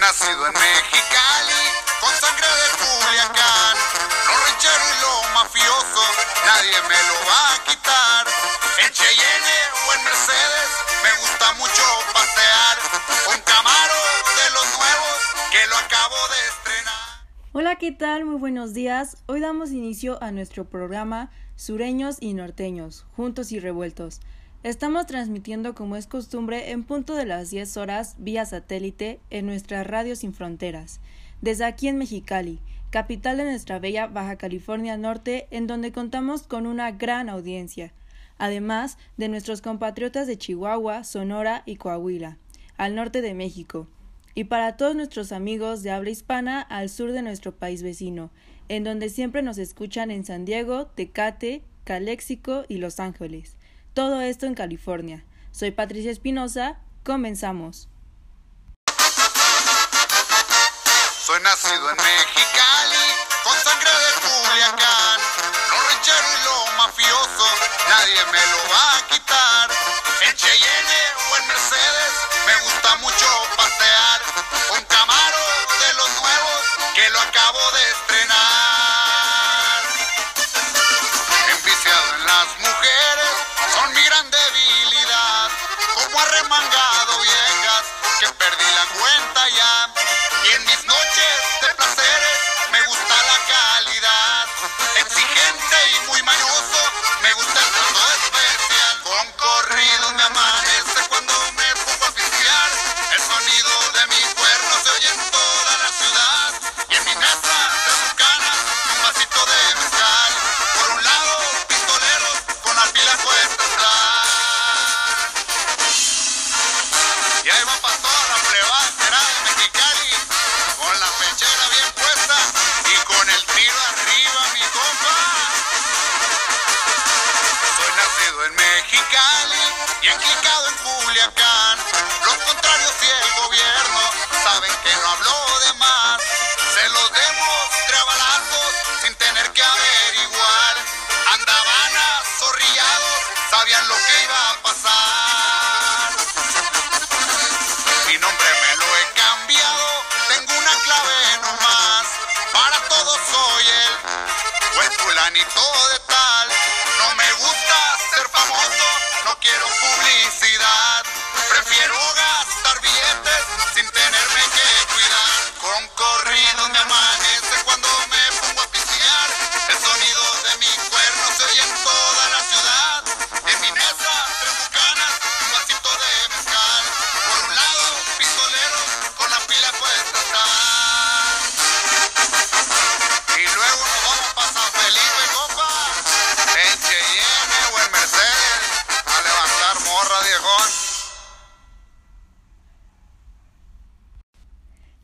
nacido en Mexicali, con sangre de Culiacán. Lo ranchero y lo mafioso, nadie me lo va a quitar. En Cheyenne o en Mercedes, me gusta mucho pasear. Un Camaro de los nuevos, que lo acabo de estrenar. Hola, ¿qué tal? Muy buenos días. Hoy damos inicio a nuestro programa Sureños y Norteños, Juntos y Revueltos. Estamos transmitiendo como es costumbre en punto de las 10 horas vía satélite en nuestra radio sin fronteras, desde aquí en Mexicali, capital de nuestra bella Baja California Norte, en donde contamos con una gran audiencia, además de nuestros compatriotas de Chihuahua, Sonora y Coahuila, al norte de México, y para todos nuestros amigos de habla hispana al sur de nuestro país vecino, en donde siempre nos escuchan en San Diego, Tecate, Caléxico y Los Ángeles. Todo esto en California. Soy Patricia Espinosa. Comenzamos. Soy nacido en Mexicali, con sangre de Culiacán. Lo ranchero y lo mafioso, nadie me lo va a quitar. En Cheyenne o en Mercedes, me gusta mucho pasear. Un Camaro de los nuevos, que lo acabo de estrenar. Como No me gusta ser famoso, no quiero publicidad. Prefiero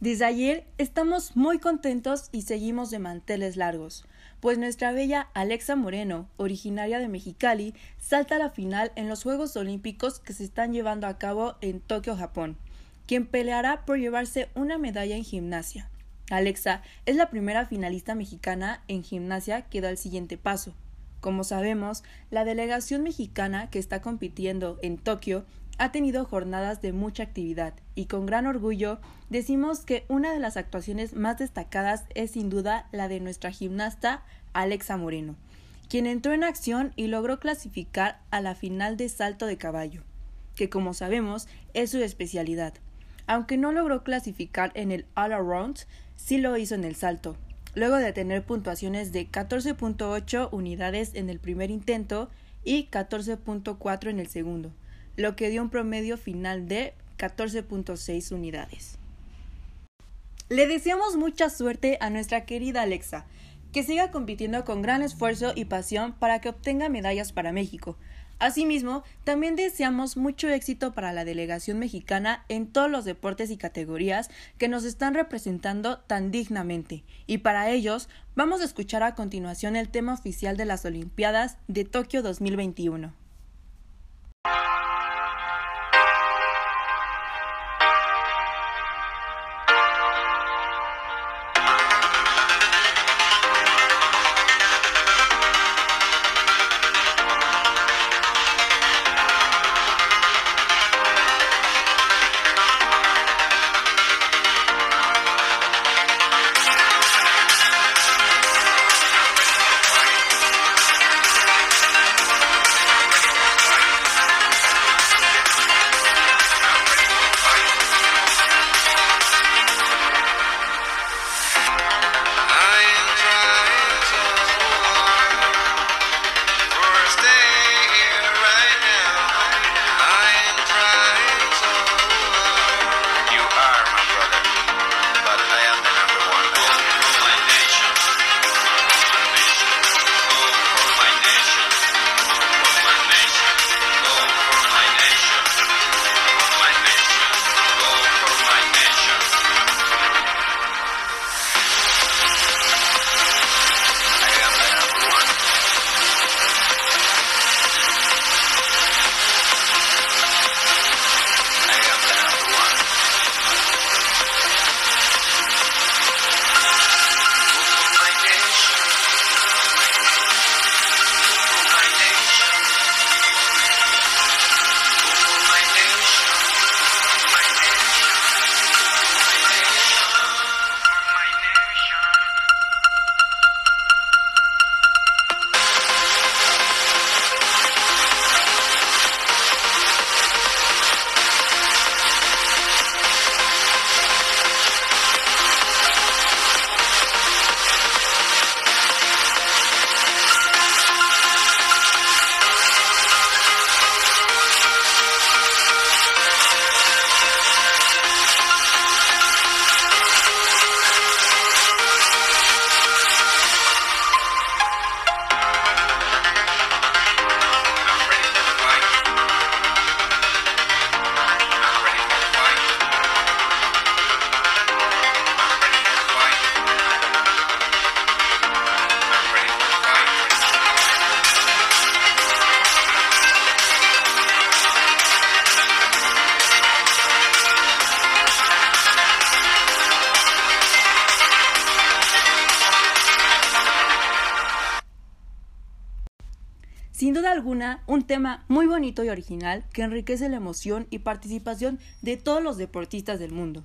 Desde ayer estamos muy contentos y seguimos de manteles largos, pues nuestra bella Alexa Moreno, originaria de Mexicali, salta a la final en los Juegos Olímpicos que se están llevando a cabo en Tokio, Japón, quien peleará por llevarse una medalla en gimnasia. Alexa es la primera finalista mexicana en gimnasia que da el siguiente paso. Como sabemos, la delegación mexicana que está compitiendo en Tokio ha tenido jornadas de mucha actividad y con gran orgullo decimos que una de las actuaciones más destacadas es sin duda la de nuestra gimnasta Alexa Moreno, quien entró en acción y logró clasificar a la final de salto de caballo, que como sabemos es su especialidad. Aunque no logró clasificar en el All Around, sí lo hizo en el salto, luego de tener puntuaciones de 14.8 unidades en el primer intento y 14.4 en el segundo lo que dio un promedio final de 14.6 unidades. Le deseamos mucha suerte a nuestra querida Alexa, que siga compitiendo con gran esfuerzo y pasión para que obtenga medallas para México. Asimismo, también deseamos mucho éxito para la delegación mexicana en todos los deportes y categorías que nos están representando tan dignamente. Y para ellos, vamos a escuchar a continuación el tema oficial de las Olimpiadas de Tokio 2021. Un tema muy bonito y original que enriquece la emoción y participación de todos los deportistas del mundo.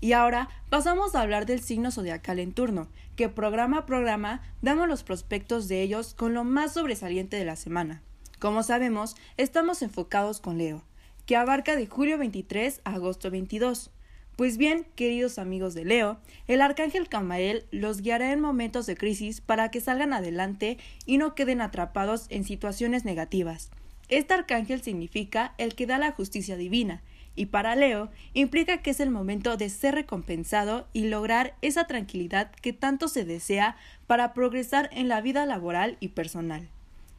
Y ahora pasamos a hablar del signo zodiacal en turno, que programa a programa damos los prospectos de ellos con lo más sobresaliente de la semana. Como sabemos, estamos enfocados con Leo, que abarca de julio 23 a agosto 22. Pues bien, queridos amigos de Leo, el arcángel Camael los guiará en momentos de crisis para que salgan adelante y no queden atrapados en situaciones negativas. Este arcángel significa el que da la justicia divina, y para Leo implica que es el momento de ser recompensado y lograr esa tranquilidad que tanto se desea para progresar en la vida laboral y personal.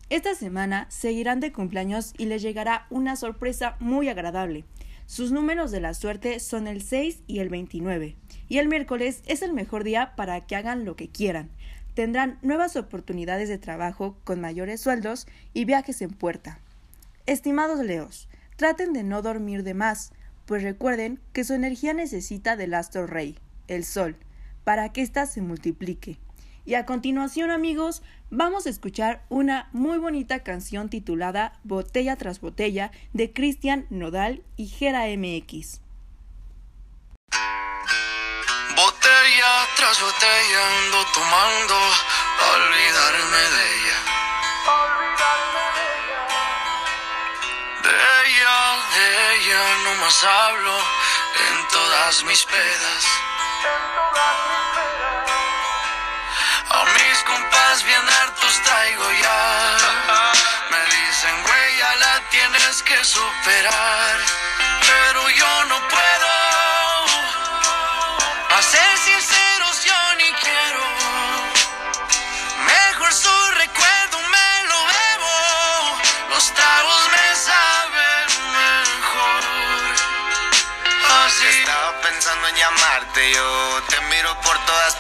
Esta semana seguirán de cumpleaños y les llegará una sorpresa muy agradable. Sus números de la suerte son el 6 y el 29. Y el miércoles es el mejor día para que hagan lo que quieran. Tendrán nuevas oportunidades de trabajo con mayores sueldos y viajes en puerta. Estimados Leos, traten de no dormir de más, pues recuerden que su energía necesita del astro rey, el sol, para que ésta se multiplique. Y a continuación, amigos, vamos a escuchar una muy bonita canción titulada Botella tras Botella de Cristian Nodal y Gera MX. Botella tras botella ando tomando olvidarme de ella. De ella, de ella no más hablo en todas mis pedas. A mis compas bien hartos traigo ya. Me dicen, güey, ya la tienes que superar. Pero yo no puedo. A ser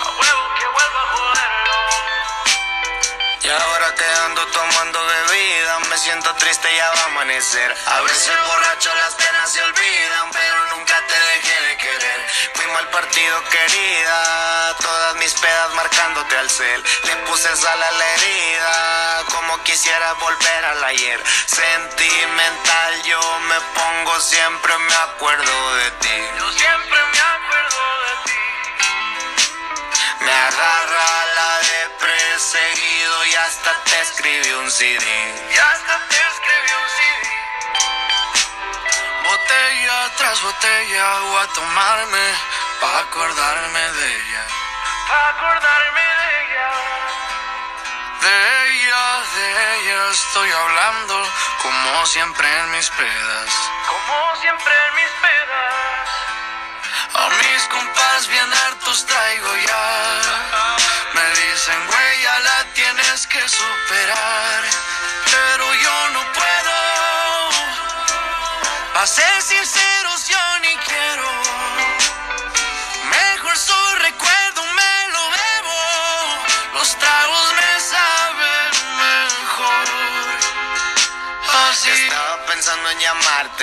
A huevo que vuelva a joderlo. Y ahora que ando tomando bebida, me siento triste y ya va a amanecer. A veces borracho las penas se olvidan, pero nunca te dejé de querer. Fui mal partido, querida, todas mis pedas marcándote al cel. Le puse sal a la herida, como quisiera volver al ayer. Sentimental, yo me pongo, siempre me acuerdo de ti. Yo siempre me acuerdo de ti. Me agarra la de perseguido y hasta te escribí un CD. Y hasta te escribí un CD. Botella tras botella voy a tomarme pa' acordarme de ella. Pa' acordarme de ella. De ella, de ella estoy hablando como siempre en mis pedas. Como siempre en mis pedas. A mis compas bien hartos traigo ya. Me dicen, güey, ya la tienes que superar. Pero yo no puedo. A ser sinceros, yo ni quiero.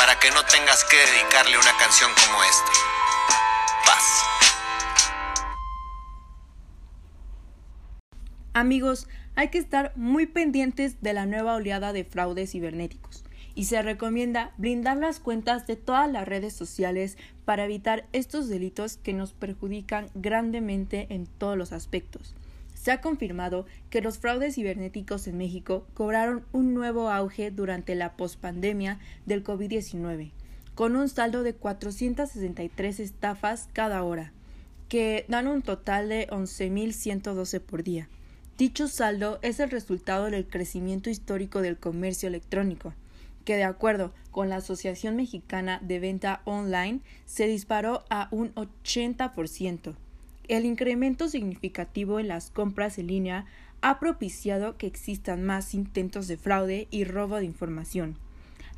para que no tengas que dedicarle una canción como esta. Paz. Amigos, hay que estar muy pendientes de la nueva oleada de fraudes cibernéticos y se recomienda blindar las cuentas de todas las redes sociales para evitar estos delitos que nos perjudican grandemente en todos los aspectos. Se ha confirmado que los fraudes cibernéticos en México cobraron un nuevo auge durante la pospandemia del COVID-19, con un saldo de 463 estafas cada hora, que dan un total de 11.112 por día. Dicho saldo es el resultado del crecimiento histórico del comercio electrónico, que de acuerdo con la Asociación Mexicana de Venta Online se disparó a un 80%. El incremento significativo en las compras en línea ha propiciado que existan más intentos de fraude y robo de información.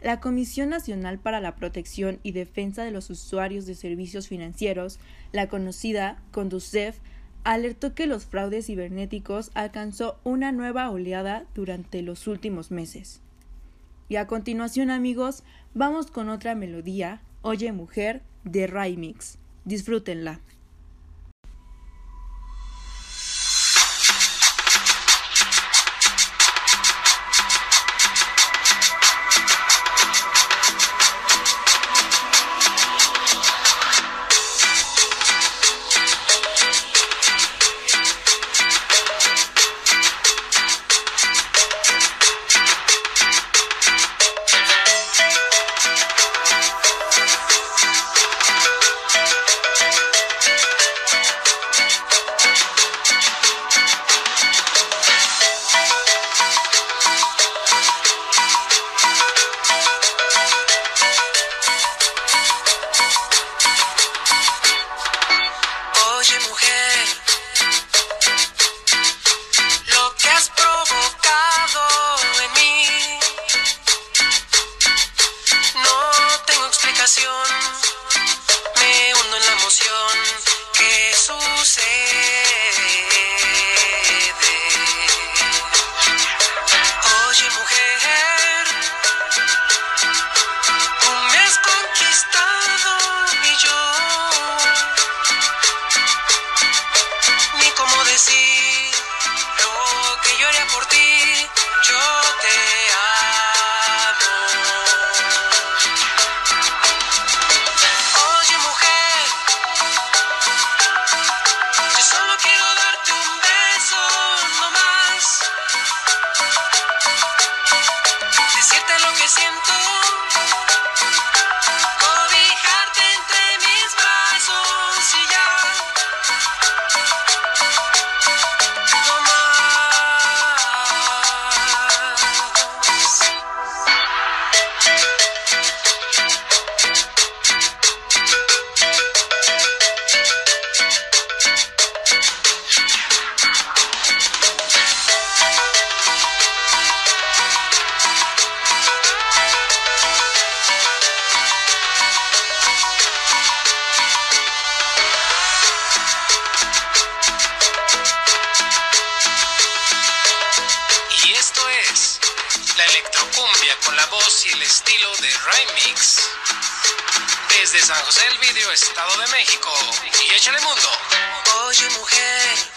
La Comisión Nacional para la Protección y Defensa de los Usuarios de Servicios Financieros, la conocida CONDUCEF, alertó que los fraudes cibernéticos alcanzó una nueva oleada durante los últimos meses. Y a continuación, amigos, vamos con otra melodía, Oye Mujer, de Raimix. Disfrútenla. Estado de México. Y échale mundo. Oye, mujer.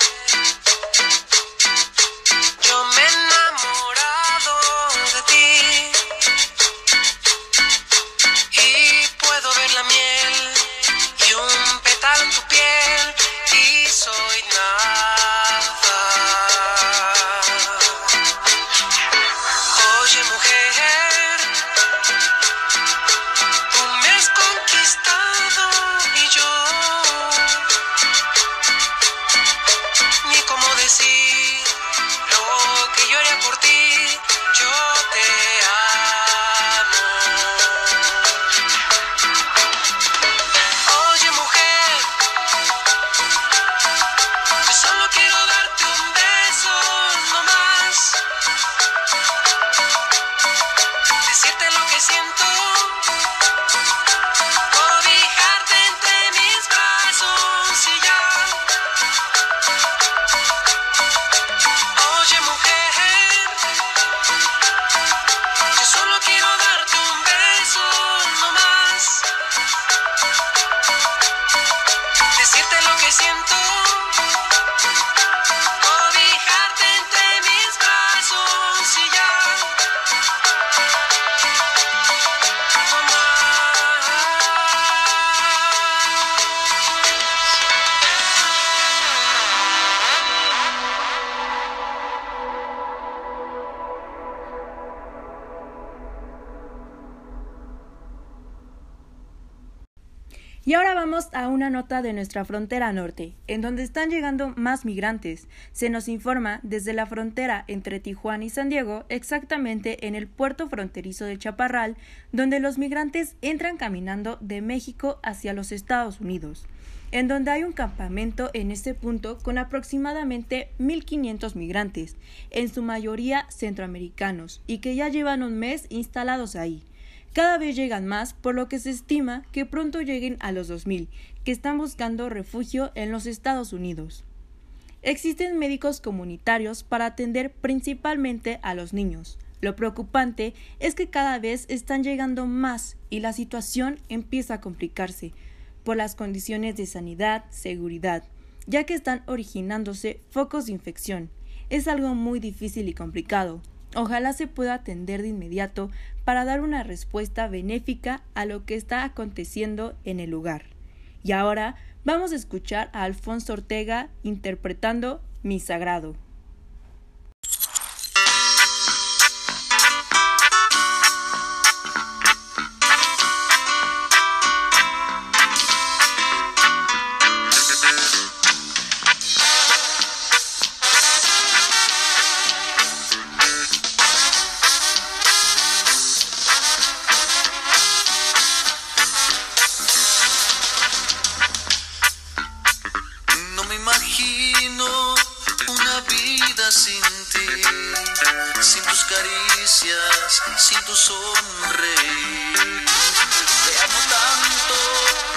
Vamos a una nota de nuestra frontera norte, en donde están llegando más migrantes. Se nos informa desde la frontera entre Tijuana y San Diego, exactamente en el puerto fronterizo de Chaparral, donde los migrantes entran caminando de México hacia los Estados Unidos, en donde hay un campamento en este punto con aproximadamente 1.500 migrantes, en su mayoría centroamericanos, y que ya llevan un mes instalados ahí. Cada vez llegan más, por lo que se estima que pronto lleguen a los 2.000, que están buscando refugio en los Estados Unidos. Existen médicos comunitarios para atender principalmente a los niños. Lo preocupante es que cada vez están llegando más y la situación empieza a complicarse por las condiciones de sanidad, seguridad, ya que están originándose focos de infección. Es algo muy difícil y complicado, Ojalá se pueda atender de inmediato para dar una respuesta benéfica a lo que está aconteciendo en el lugar. Y ahora vamos a escuchar a Alfonso Ortega interpretando Mi Sagrado. Sin tu sonreír. Te amo tanto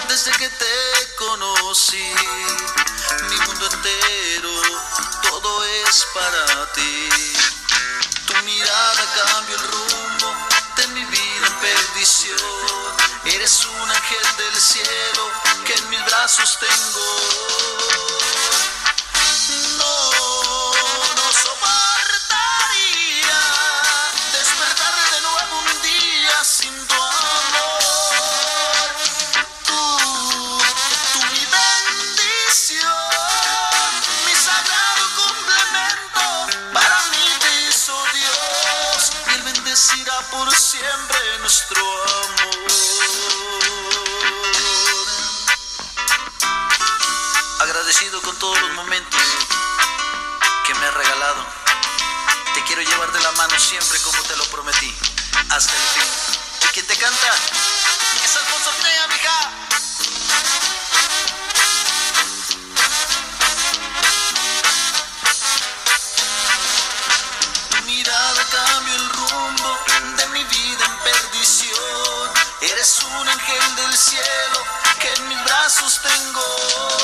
desde que te conocí. Mi mundo entero, todo es para ti. Tu mirada cambia el rumbo de mi vida en perdición. Eres un ángel del cielo que en mis brazos tengo. Agradecido con todos los momentos que me has regalado. Te quiero llevar de la mano siempre como te lo prometí, hasta el fin. ¿Y quién te canta? Es Alfonso Ortega, mija. Eres un ángel del cielo que en mis brazos tengo.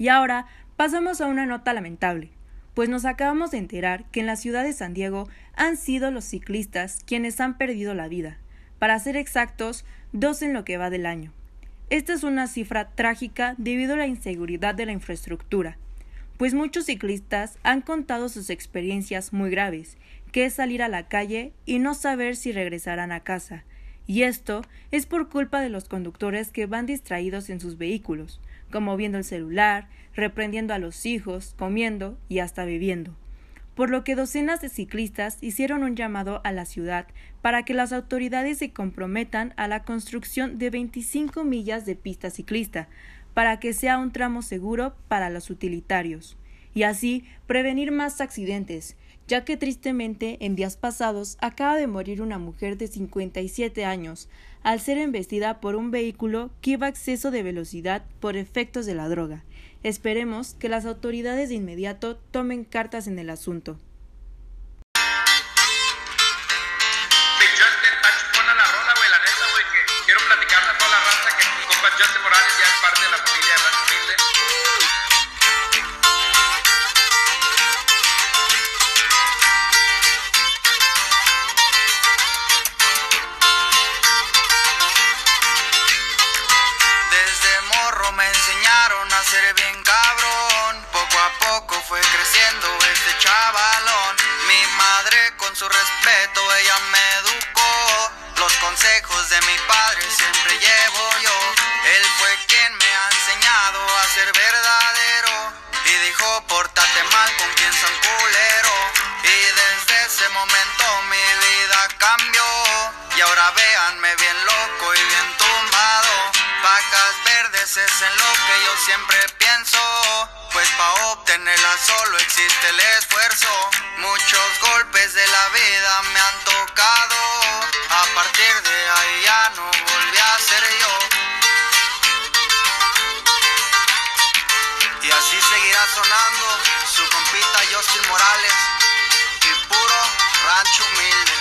Y ahora pasamos a una nota lamentable pues nos acabamos de enterar que en la ciudad de San Diego han sido los ciclistas quienes han perdido la vida. Para ser exactos, dos en lo que va del año. Esta es una cifra trágica debido a la inseguridad de la infraestructura, pues muchos ciclistas han contado sus experiencias muy graves, que es salir a la calle y no saber si regresarán a casa, y esto es por culpa de los conductores que van distraídos en sus vehículos, como viendo el celular, reprendiendo a los hijos, comiendo y hasta bebiendo. Por lo que docenas de ciclistas hicieron un llamado a la ciudad para que las autoridades se comprometan a la construcción de 25 millas de pista ciclista, para que sea un tramo seguro para los utilitarios, y así prevenir más accidentes, ya que tristemente en días pasados acaba de morir una mujer de 57 años al ser embestida por un vehículo que iba a exceso de velocidad por efectos de la droga. Esperemos que las autoridades de inmediato tomen cartas en el asunto. la rola, güey, la neta, güey, que quiero platicarle a toda la existe el esfuerzo. Muchos golpes de la vida me han tocado. A partir de ahí ya no volví a ser yo. Y así seguirá sonando su compita Justin Morales. Y puro rancho humilde.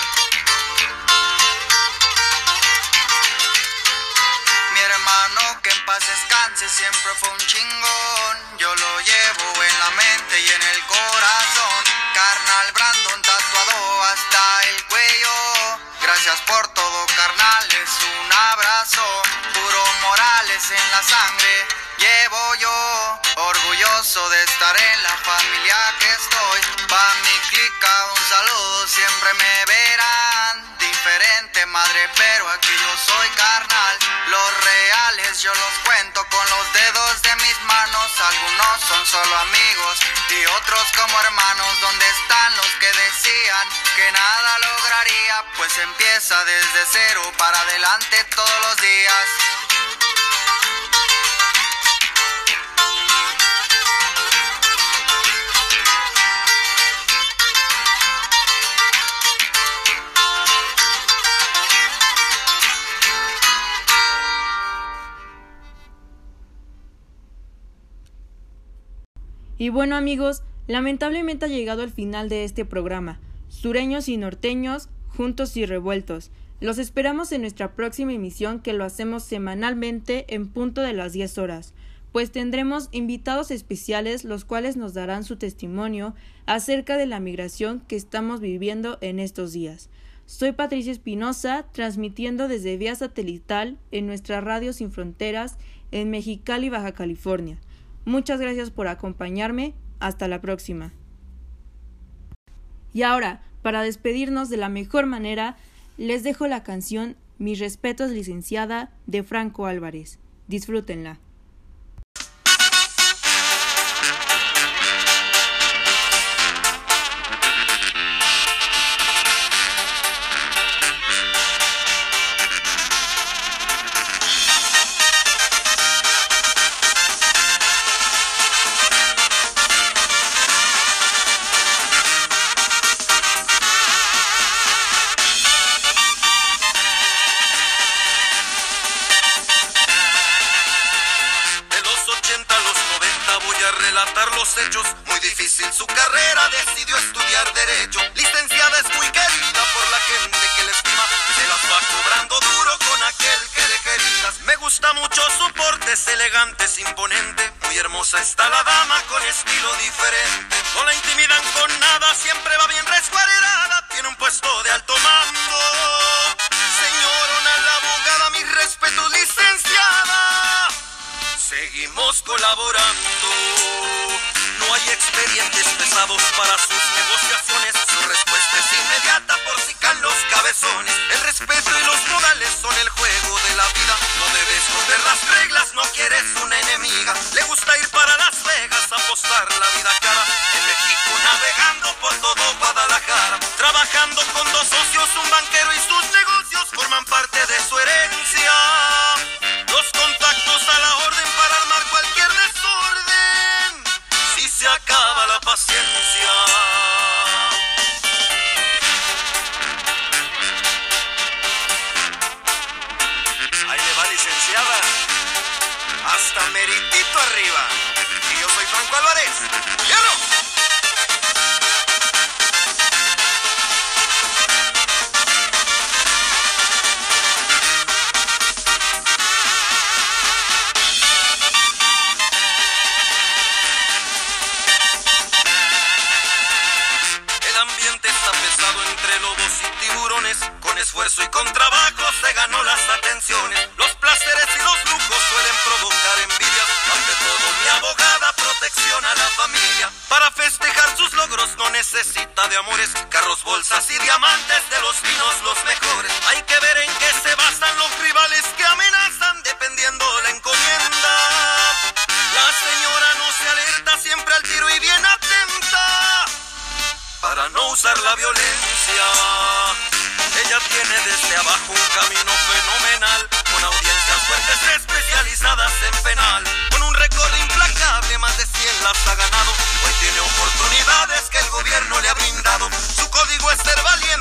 Mi hermano que en paz descanse siempre fue un chingón. Yo lo llevo en la mente Por todo, carnales. Un abrazo. Puro Morales en la sangre. Llevo yo, orgulloso de estar en la familia que estoy. Pa' mi clica un saludo, siempre me verán. Diferente madre, pero aquí yo soy carnal. Los reales yo los cuento con los dedos. Algunos son solo amigos y otros como hermanos. ¿Dónde están los que decían que nada lograría? Pues empieza desde cero para adelante todos los días. Y bueno amigos, lamentablemente ha llegado el final de este programa. Sureños y norteños, juntos y revueltos. Los esperamos en nuestra próxima emisión que lo hacemos semanalmente en punto de las 10 horas, pues tendremos invitados especiales los cuales nos darán su testimonio acerca de la migración que estamos viviendo en estos días. Soy Patricia Espinosa, transmitiendo desde vía satelital en nuestra radio Sin Fronteras en Mexicali, Baja California. Muchas gracias por acompañarme. Hasta la próxima. Y ahora, para despedirnos de la mejor manera, les dejo la canción Mis respetos licenciada de Franco Álvarez. Disfrútenla. Carrera, decidió estudiar Derecho. Licenciada es muy querida por la gente que le estima. Se las va cobrando duro con aquel que de queridas. Me gusta mucho su porte, es elegante, es imponente. Muy hermosa está la dama con estilo diferente. No la intimidan con nada, siempre va bien resguardada. Tiene un puesto de alto mando. Señorona la abogada, mis respetos, licenciada. Seguimos colaborando. Expedientes pesados para sus negociaciones. Su respuesta es inmediata por si caen los cabezones. El respeto y los modales son el juego de la vida. No debes romper las reglas, no quieres una enemiga. Le gusta ir para Las Vegas, apostar la vida cara. En México navegando por todo Guadalajara. Trabajando con dos socios, un banquero y sus negocios forman parte de su herencia. rosas y diamantes de los vinos los mejores. Hay que ver en qué se basan los rivales que amenazan dependiendo la encomienda. La señora no se alerta, siempre al tiro y bien atenta para no usar la violencia. Ella tiene desde abajo un camino fenomenal, con audiencias fuertes especializadas en penal, con un récord implacable, más de 100 las ha ganado, hoy tiene oportunidad oportunidades que el gobierno le ha brindado. Su código es ser valiente